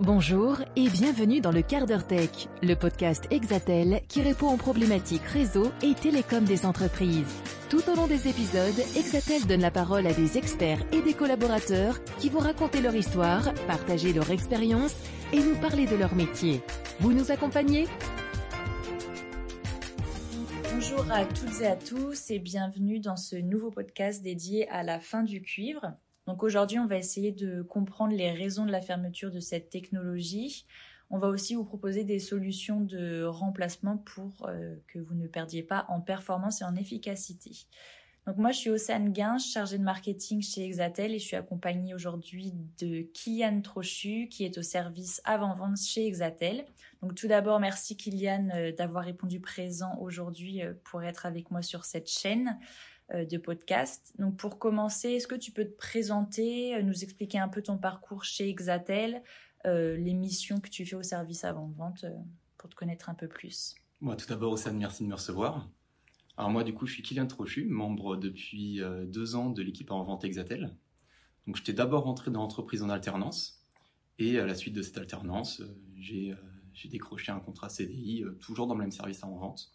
Bonjour et bienvenue dans le quart tech, le podcast Exatel qui répond aux problématiques réseau et télécom des entreprises. Tout au long des épisodes, Exatel donne la parole à des experts et des collaborateurs qui vont raconter leur histoire, partager leur expérience et nous parler de leur métier. Vous nous accompagnez? Bonjour à toutes et à tous et bienvenue dans ce nouveau podcast dédié à la fin du cuivre. Donc aujourd'hui, on va essayer de comprendre les raisons de la fermeture de cette technologie. On va aussi vous proposer des solutions de remplacement pour euh, que vous ne perdiez pas en performance et en efficacité. Donc moi, je suis Océane Guin, chargée de marketing chez Exatel et je suis accompagnée aujourd'hui de Kylian Trochu qui est au service avant-vente chez Exatel. Donc tout d'abord, merci Kylian euh, d'avoir répondu présent aujourd'hui euh, pour être avec moi sur cette chaîne. Euh, de podcast. Donc pour commencer, est-ce que tu peux te présenter, euh, nous expliquer un peu ton parcours chez Exatel, euh, les missions que tu fais au service avant-vente pour te connaître un peu plus? Moi, tout d'abord, Océane, merci de me recevoir. Alors moi, du coup, je suis Kylian Trochu, membre depuis deux ans de l'équipe avant-vente Exatel. Donc j'étais d'abord rentré dans l'entreprise en alternance et à la suite de cette alternance, j'ai décroché un contrat CDI, toujours dans le même service avant-vente.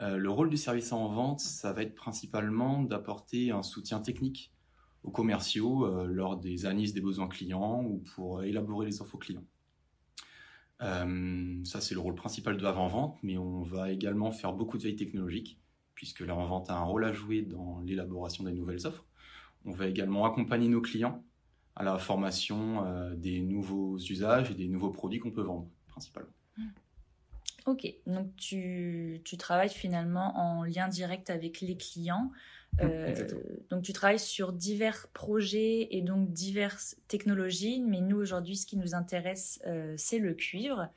Euh, le rôle du service en vente, ça va être principalement d'apporter un soutien technique aux commerciaux euh, lors des analyses des besoins clients ou pour élaborer les infos clients. Euh, ça, c'est le rôle principal de l'avant-vente, mais on va également faire beaucoup de veille technologique, puisque l'avant-vente a un rôle à jouer dans l'élaboration des nouvelles offres. On va également accompagner nos clients à la formation des nouveaux usages et des nouveaux produits qu'on peut vendre, principalement. Ok, donc tu, tu, travailles finalement en lien direct avec les clients. Mmh, euh, donc tu travailles sur divers projets et donc diverses technologies, mais nous aujourd'hui ce qui nous intéresse euh, c'est le cuivre.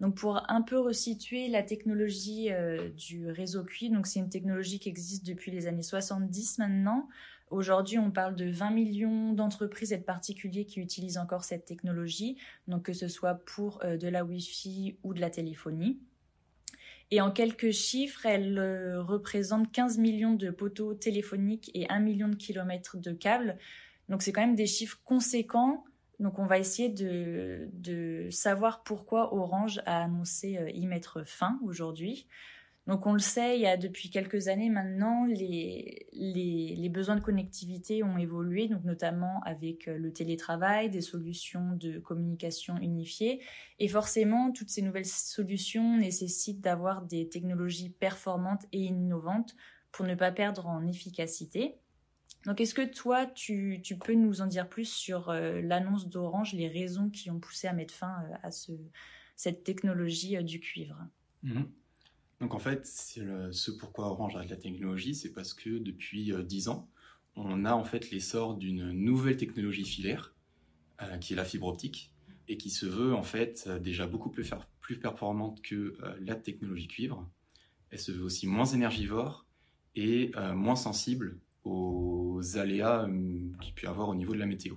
Donc pour un peu resituer la technologie euh, du réseau cuivre, donc c'est une technologie qui existe depuis les années 70 maintenant. Aujourd'hui, on parle de 20 millions d'entreprises et de particuliers qui utilisent encore cette technologie, donc que ce soit pour euh, de la Wi-Fi ou de la téléphonie. Et en quelques chiffres, elle euh, représente 15 millions de poteaux téléphoniques et 1 million de kilomètres de câbles. Donc c'est quand même des chiffres conséquents. Donc on va essayer de, de savoir pourquoi Orange a annoncé euh, y mettre fin aujourd'hui. Donc on le sait, il y a depuis quelques années maintenant, les, les, besoins de connectivité ont évolué, donc notamment avec euh, le télétravail, des solutions de communication unifiées. Et forcément, toutes ces nouvelles solutions nécessitent d'avoir des technologies performantes et innovantes pour ne pas perdre en efficacité. Donc est-ce que toi, tu, tu, peux nous en dire plus sur euh, l'annonce d'Orange, les raisons qui ont poussé à mettre fin euh, à ce, cette technologie du cuivre? Mmh donc en fait, ce pourquoi Orange a de la technologie, c'est parce que depuis euh, dix ans, on a en fait l'essor d'une nouvelle technologie filaire, euh, qui est la fibre optique, et qui se veut en fait euh, déjà beaucoup plus, plus performante que la technologie cuivre. Elle se veut aussi moins énergivore et moins sensible aux aléas qu'il peut y avoir au niveau de la météo.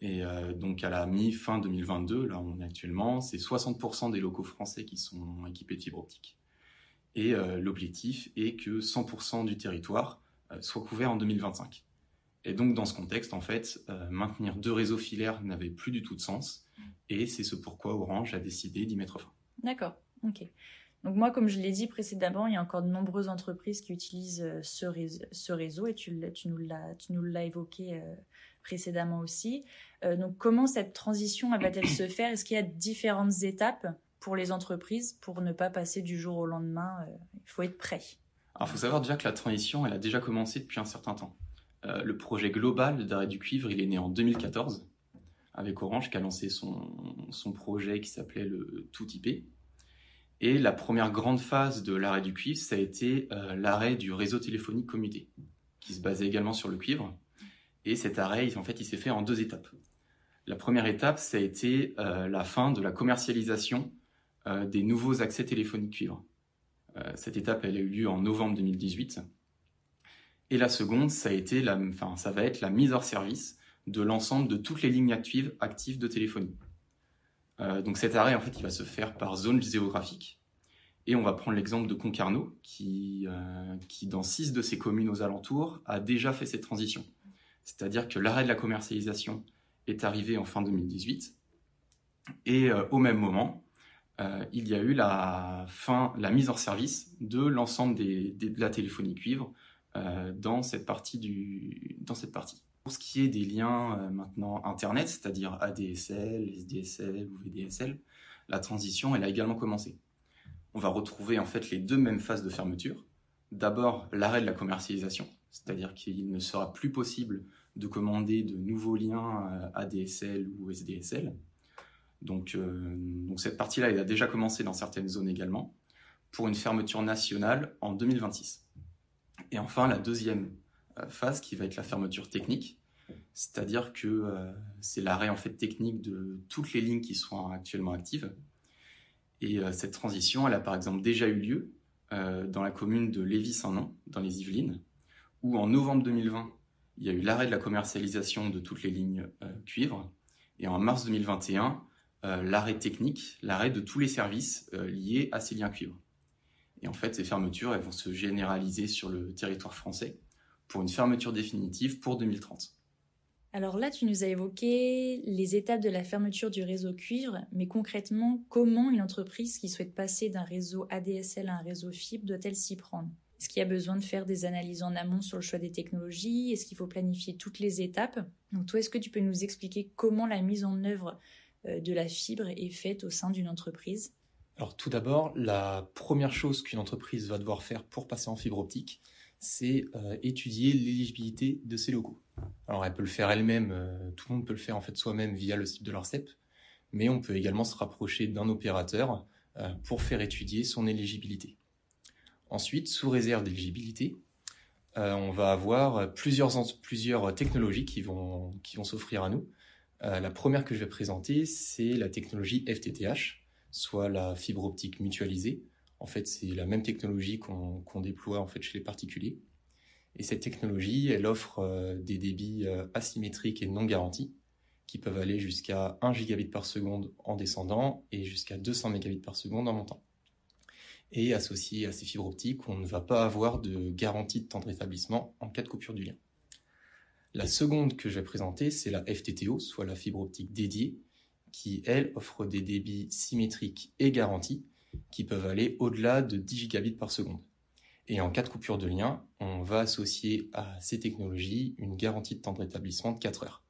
Et donc à la mi-fin 2022, là on est actuellement, c'est 60% des locaux français qui sont équipés de fibre optique. Et euh, l'objectif est que 100% du territoire euh, soit couvert en 2025. Et donc dans ce contexte, en fait, euh, maintenir deux réseaux filaires n'avait plus du tout de sens. Et c'est ce pourquoi Orange a décidé d'y mettre fin. D'accord, ok. Donc moi, comme je l'ai dit précédemment, il y a encore de nombreuses entreprises qui utilisent ce réseau, et tu nous l'as évoqué précédemment aussi. donc comment cette transition va-t-elle se faire? Est-ce qu'il y a différentes étapes? Pour les entreprises pour ne pas passer du jour au lendemain. Euh, il faut être prêt. Alors, il faut savoir déjà que la transition, elle a déjà commencé depuis un certain temps. Euh, le projet global d'arrêt du cuivre, il est né en 2014 avec Orange qui a lancé son, son projet qui s'appelait le Tout IP. Et la première grande phase de l'arrêt du cuivre, ça a été euh, l'arrêt du réseau téléphonique commuté, qui se basait également sur le cuivre. Et cet arrêt, en fait, il s'est fait en deux étapes. La première étape, ça a été la fin de la commercialisation euh, des nouveaux accès téléphoniques cuivre. Euh, cette étape, elle a eu lieu en novembre 2018. Et la seconde, ça, a été enfin, ça va être la mise hors service de l'ensemble de toutes les lignes actives, de téléphonie. Euh, donc cet arrêt, en fait, il va se faire par zone géographique. Et on va prendre l'exemple de Concarneau, qui, dans six de ses communes aux alentours, a déjà fait cette transition. C'est-à-dire que l'arrêt de la commercialisation est arrivé en fin 2018, Et au même moment, il y a eu la fin, la mise en service de l'ensemble de la téléphonie cuivre dans cette partie du, dans cette partie. Pour ce qui est des liens maintenant Internet, c'est-à-dire ADSL, SDSL ou VDSL, la transition elle a également commencé. On va retrouver en fait les deux mêmes phases de fermeture. D'abord l'arrêt de la commercialisation, c'est-à-dire qu'il ne sera plus possible de commander de nouveaux liens euh, ADSL ou SDSL. Donc, euh, donc cette partie-là, elle a déjà commencé dans certaines zones également, pour une fermeture nationale en 2026. Et enfin, la deuxième euh, phase qui va être la fermeture technique, c'est-à-dire que c'est l'arrêt en fait technique de toutes les lignes qui sont actuellement actives. Et cette transition, elle a par exemple déjà eu lieu dans la commune de Lévis-Saint-Nom, dans les Yvelines, où en novembre 2020, il y a eu l'arrêt de la commercialisation de toutes les lignes euh, cuivre, et en mars 2021, euh, l'arrêt technique, l'arrêt de tous les services euh, liés à ces liens cuivre. Et en fait, ces fermetures, elles vont se généraliser sur le territoire français pour une fermeture définitive pour 2030. Alors là, tu nous as évoqué les étapes de la fermeture du réseau cuivre, mais concrètement, comment une entreprise qui souhaite passer d'un réseau ADSL à un réseau fibre doit-elle s'y prendre? Est-ce qu'il y a besoin de faire des analyses en amont sur le choix des technologies? Est-ce qu'il faut planifier toutes les étapes? Donc toi, est-ce que tu peux nous expliquer comment la mise en œuvre euh, de la fibre est faite au sein d'une entreprise Alors tout d'abord, la première chose qu'une entreprise va devoir faire pour passer en fibre optique, c'est euh, étudier l'éligibilité de ses locaux. Alors elle peut le faire elle-même, euh, tout le monde peut le faire en fait soi-même via le site de l'ARCEP, mais on peut également se rapprocher d'un opérateur pour faire étudier son éligibilité. Ensuite, sous réserve d'éligibilité, euh, on va avoir plusieurs, technologies qui vont s'offrir à nous. Euh, la première que je vais présenter, c'est la technologie FTTH, soit la fibre optique mutualisée. En fait, c'est la même technologie qu'on déploie en fait chez les particuliers. Et cette technologie, elle offre euh, des débits asymétriques et non garantis, qui peuvent aller jusqu'à 1 gigabit par seconde en descendant et jusqu'à 200 mégabits par seconde en montant. Et associé à ces fibres optiques, on ne va pas avoir de garantie de temps de rétablissement en cas de coupure du lien. La seconde que je vais présenter, c'est la FTTO, soit la fibre optique dédiée, qui, elle, offre des débits symétriques et garantis, qui peuvent aller au-delà de 10 gigabits par seconde. Et en cas de coupure de lien, on va associer à ces technologies une garantie de temps de rétablissement de 4 heures.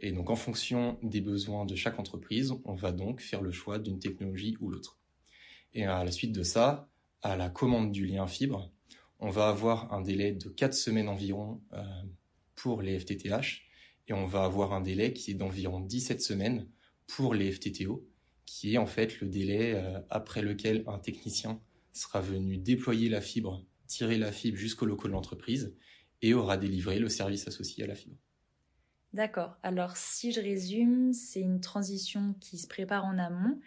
Et donc en fonction des besoins de chaque entreprise, on va donc faire le choix d'une technologie ou l'autre. Et à la suite de ça, à la commande du lien fibre, on va avoir un délai de 4 semaines environ euh, pour les FTTH et on va avoir un délai qui est d'environ 17 semaines pour les FTTO, qui est en fait le délai euh, après lequel un technicien sera venu déployer la fibre, tirer la fibre jusqu'au local de l'entreprise et aura délivré le service associé à la fibre. D'accord. Alors si je résume, c'est une transition qui se prépare en amont,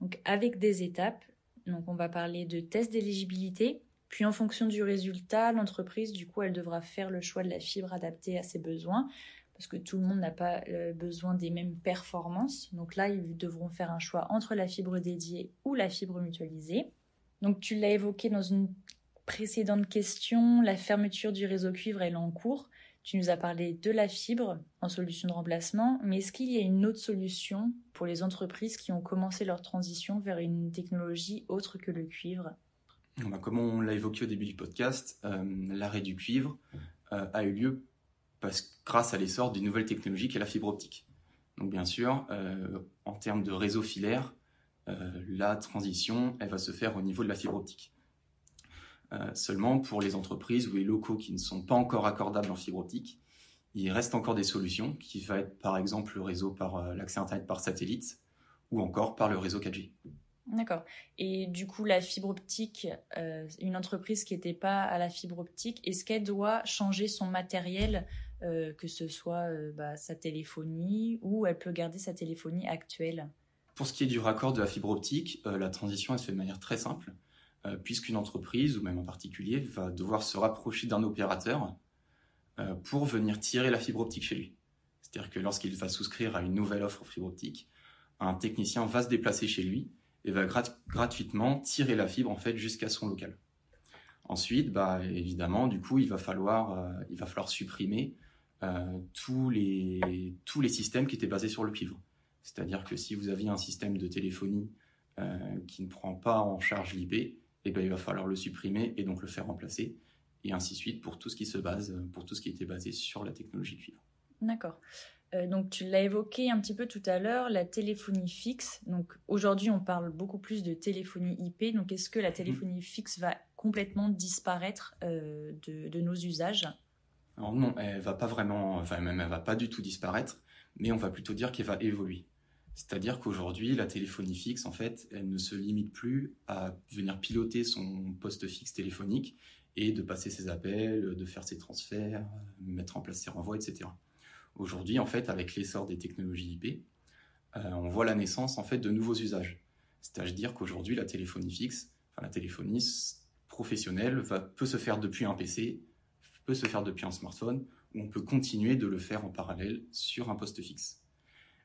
donc avec des étapes. Donc on va parler de test d'éligibilité. Puis en fonction du résultat, l'entreprise, du coup, elle devra faire le choix de la fibre adaptée à ses besoins, parce que tout le monde n'a pas euh, besoin des mêmes performances. Donc là, ils devront faire un choix entre la fibre dédiée ou la fibre mutualisée. Donc tu l'as évoqué dans une précédente question, la fermeture du réseau cuivre est en cours. Tu nous as parlé de la fibre en solution de remplacement, mais est-ce qu'il y a une autre solution pour les entreprises qui ont commencé leur transition vers une technologie autre que le cuivre? Comme on l'a évoqué au début du podcast, euh, l'arrêt du cuivre euh, a eu lieu parce, grâce à l'essor d'une nouvelle technologie qui est la fibre optique. Donc bien sûr, euh, en termes de réseau filaire, la transition, elle va se faire au niveau de la fibre optique. Seulement pour les entreprises ou les locaux qui ne sont pas encore accordables en fibre optique, il reste encore des solutions qui va être par exemple le réseau par l'accès Internet par satellite ou encore par le réseau 4G. D'accord. Et du coup, la fibre optique, euh, une entreprise qui n'était pas à la fibre optique, est-ce qu'elle doit changer son matériel, que ce soit bah, sa téléphonie, ou elle peut garder sa téléphonie actuelle? Pour ce qui est du raccord de la fibre optique, la transition elle se fait de manière très simple. Euh, puisqu'une entreprise, ou même un particulier, va devoir se rapprocher d'un opérateur euh, pour venir tirer la fibre optique chez lui. C'est-à-dire que lorsqu'il va souscrire à une nouvelle offre fibre optique, un technicien va se déplacer chez lui et va gratuitement tirer la fibre en fait jusqu'à son local. Ensuite, bah, évidemment, du coup, il va falloir, euh, il va falloir supprimer tous, les, tous les systèmes qui étaient basés sur le cuivre. C'est-à-dire que si vous aviez un système de téléphonie qui ne prend pas en charge l'IP, eh ben, il va falloir le supprimer et donc le faire remplacer, et ainsi de suite pour tout ce qui se base, pour tout ce qui était basé sur la technologie cuivre. D'accord. Euh, donc tu l'as évoqué un petit peu tout à l'heure, la téléphonie fixe. Donc aujourd'hui, on parle beaucoup plus de téléphonie IP. Donc est-ce que la mhm. téléphonie fixe va complètement disparaître euh, de, nos usages? Alors non, elle va pas vraiment, enfin même elle va pas du tout disparaître, mais on va plutôt dire qu'elle va évoluer. C'est-à-dire qu'aujourd'hui, la téléphonie fixe, en fait, elle ne se limite plus à venir piloter son poste fixe téléphonique et de passer ses appels, de faire ses transferts, mettre en place ses renvois, etc. Aujourd'hui, en fait, avec l'essor des technologies IP, euh, on voit la naissance en fait de nouveaux usages. C'est-à-dire qu'aujourd'hui, la téléphonie fixe, enfin, la téléphonie professionnelle va, peut se faire depuis un PC, peut se faire depuis un smartphone, ou on peut continuer de le faire en parallèle sur un poste fixe.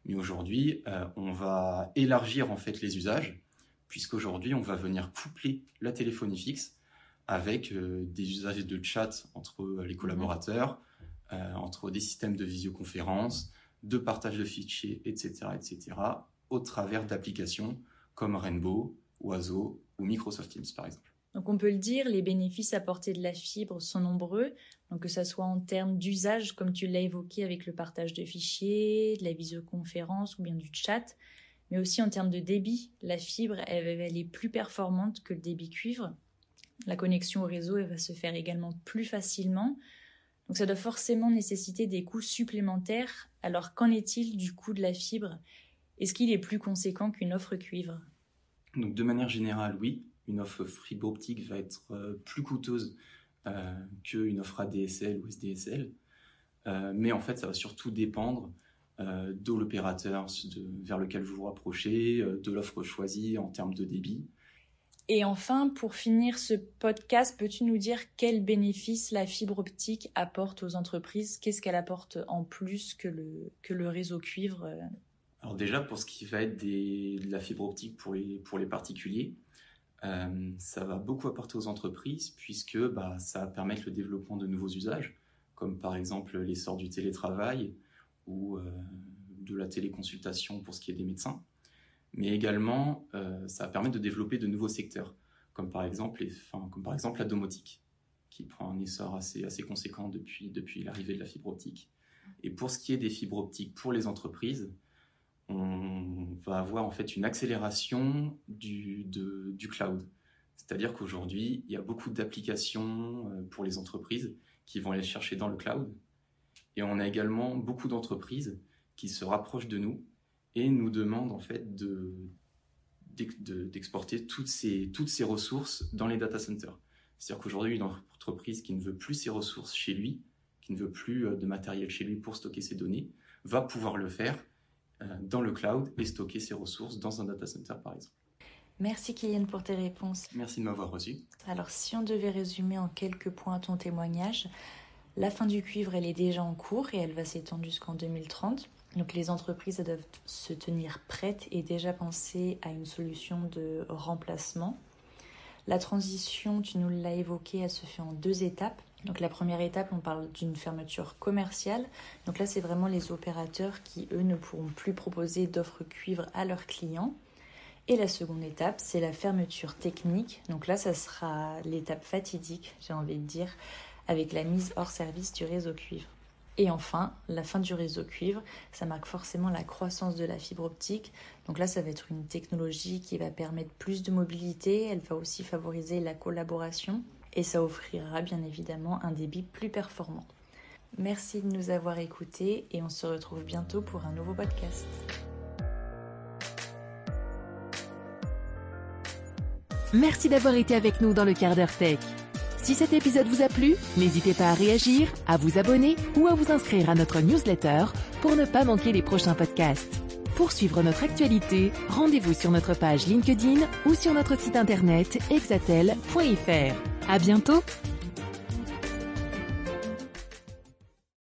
Mais aujourd'hui, euh, on va élargir en fait les usages, puisqu'aujourd'hui, on va venir coupler la téléphonie fixe avec euh, des usages de chat entre les collaborateurs, euh, entre des systèmes de visioconférence, de partage de fichiers, etc., etc., au travers d'applications comme Rainbow, Oiseau ou Microsoft Teams, par exemple. Donc on peut le dire, les bénéfices apportés de la fibre sont nombreux, donc que ce soit en termes d'usage, comme tu l'as évoqué avec le partage de fichiers, de la visioconférence ou bien du chat, mais aussi en termes de débit. La fibre, elle, elle est plus performante que le débit cuivre. La connexion au réseau, elle va se faire également plus facilement. Donc ça doit forcément nécessiter des coûts supplémentaires. Alors qu'en est-il du coût de la fibre? Est-ce qu'il est plus conséquent qu'une offre cuivre? Donc de manière générale, oui. Une offre fibre optique va être euh, plus coûteuse euh, qu'une offre ADSL ou SDSL. Euh, mais en fait, ça va surtout dépendre de l'opérateur vers lequel vous vous rapprochez, de l'offre choisie en termes de débit. Et enfin, pour finir ce podcast, peux-tu nous dire quels bénéfices la fibre optique apporte aux entreprises? Qu'est-ce qu'elle apporte en plus que le, réseau cuivre? Alors déjà, pour ce qui va être de la fibre optique pour les, pour les particuliers, euh, ça va beaucoup apporter aux entreprises puisque bah, ça va permettre le développement de nouveaux usages, comme par exemple l'essor du télétravail ou euh, de la téléconsultation pour ce qui est des médecins mais également euh, ça permet de développer de nouveaux secteurs, comme par exemple, comme par exemple la domotique, qui prend un essor assez, assez conséquent depuis, depuis l'arrivée de la fibre optique. Et pour ce qui est des fibres optiques pour les entreprises, on va avoir en fait une accélération du, du cloud. C'est-à-dire qu'aujourd'hui, il y a beaucoup d'applications euh, pour les entreprises qui vont aller chercher dans le cloud. Et on a également beaucoup d'entreprises qui se rapprochent de nous et nous demande en fait de, d'exporter toutes ces, toutes ces ressources dans les data centers. C'est-à-dire qu'aujourd'hui, une entreprise qui ne veut plus ses ressources chez lui, qui ne veut plus euh, de matériel chez lui pour stocker ses données, va pouvoir le faire euh, dans le cloud et stocker ses ressources dans un data center, par exemple. Merci Kylian pour tes réponses. Merci de m'avoir reçu. Alors si on devait résumer en quelques points ton témoignage, la fin du cuivre, elle est déjà en cours et elle va s'étendre jusqu'en 2030. Donc les entreprises doivent se tenir prêtes et déjà penser à une solution de remplacement. La transition, tu nous l'as évoqué, elle se fait en deux étapes. Donc la première étape, on parle d'une fermeture commerciale. Donc là, c'est vraiment les opérateurs qui, eux, ne pourront plus proposer d'offres cuivre à leurs clients. Et la seconde étape, c'est la fermeture technique. Donc là, ça sera l'étape fatidique, j'ai envie de dire, avec la mise hors service du réseau cuivre. Et enfin, la fin du réseau cuivre, ça marque forcément la croissance de la fibre optique. Donc là, ça va être une technologie qui va permettre plus de mobilité, elle va aussi favoriser la collaboration et ça offrira bien évidemment un débit plus performant. Merci de nous avoir écoutés et on se retrouve bientôt pour un nouveau podcast. Merci d'avoir été avec nous dans le quart d'heure tech. Si cet épisode vous a plu, n'hésitez pas à réagir, à vous abonner ou à vous inscrire à notre newsletter pour ne pas manquer les prochains podcasts. Pour suivre notre actualité, rendez-vous sur notre page LinkedIn ou sur notre site internet exatel.fr. À bientôt!